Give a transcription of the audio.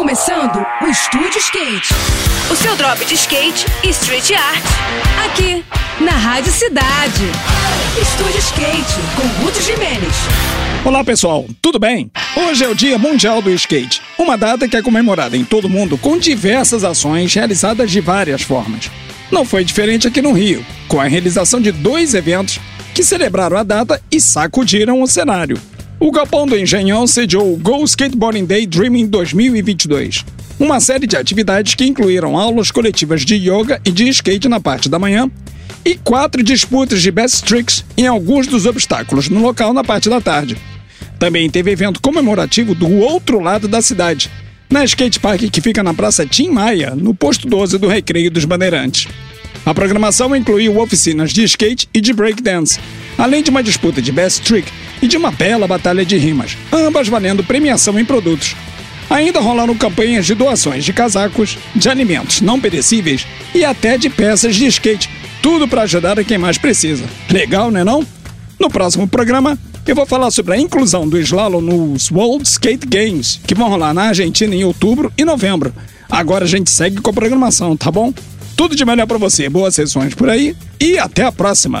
começando o Estúdio Skate. O seu drop de skate e street art. Aqui, na Rádio Cidade. Estúdio Skate, com Ruth Jimenez. Olá pessoal, tudo bem? Hoje é o Dia Mundial do Skate, uma data que é comemorada em todo o mundo com diversas ações realizadas de várias formas. Não foi diferente aqui no Rio, com a realização de dois eventos que celebraram a data e sacudiram o cenário. O Galpão do Engenhão sediou o Go Skateboarding Day Dreaming 2022, uma série de atividades que incluíram aulas coletivas de yoga e de skate na parte da manhã e quatro disputas de best tricks em alguns dos obstáculos no local na parte da tarde. Também teve evento comemorativo do outro lado da cidade, na skate park que fica na Praça Tim Maia, no posto 12 do Recreio dos Bandeirantes. A programação incluiu oficinas de skate e de breakdance, além de uma disputa de best trick e de uma bela batalha de rimas, ambas valendo premiação em produtos. Ainda rolaram campanhas de doações de casacos, de alimentos não perecíveis e até de peças de skate, tudo para ajudar a quem mais precisa. Legal, né não? No próximo programa, eu vou falar sobre a inclusão do slalom nos World Skate Games, que vão rolar na Argentina em outubro e novembro. Agora a gente segue com a programação, tá bom? Tudo de melhor para você, boas sessões por aí e até a próxima!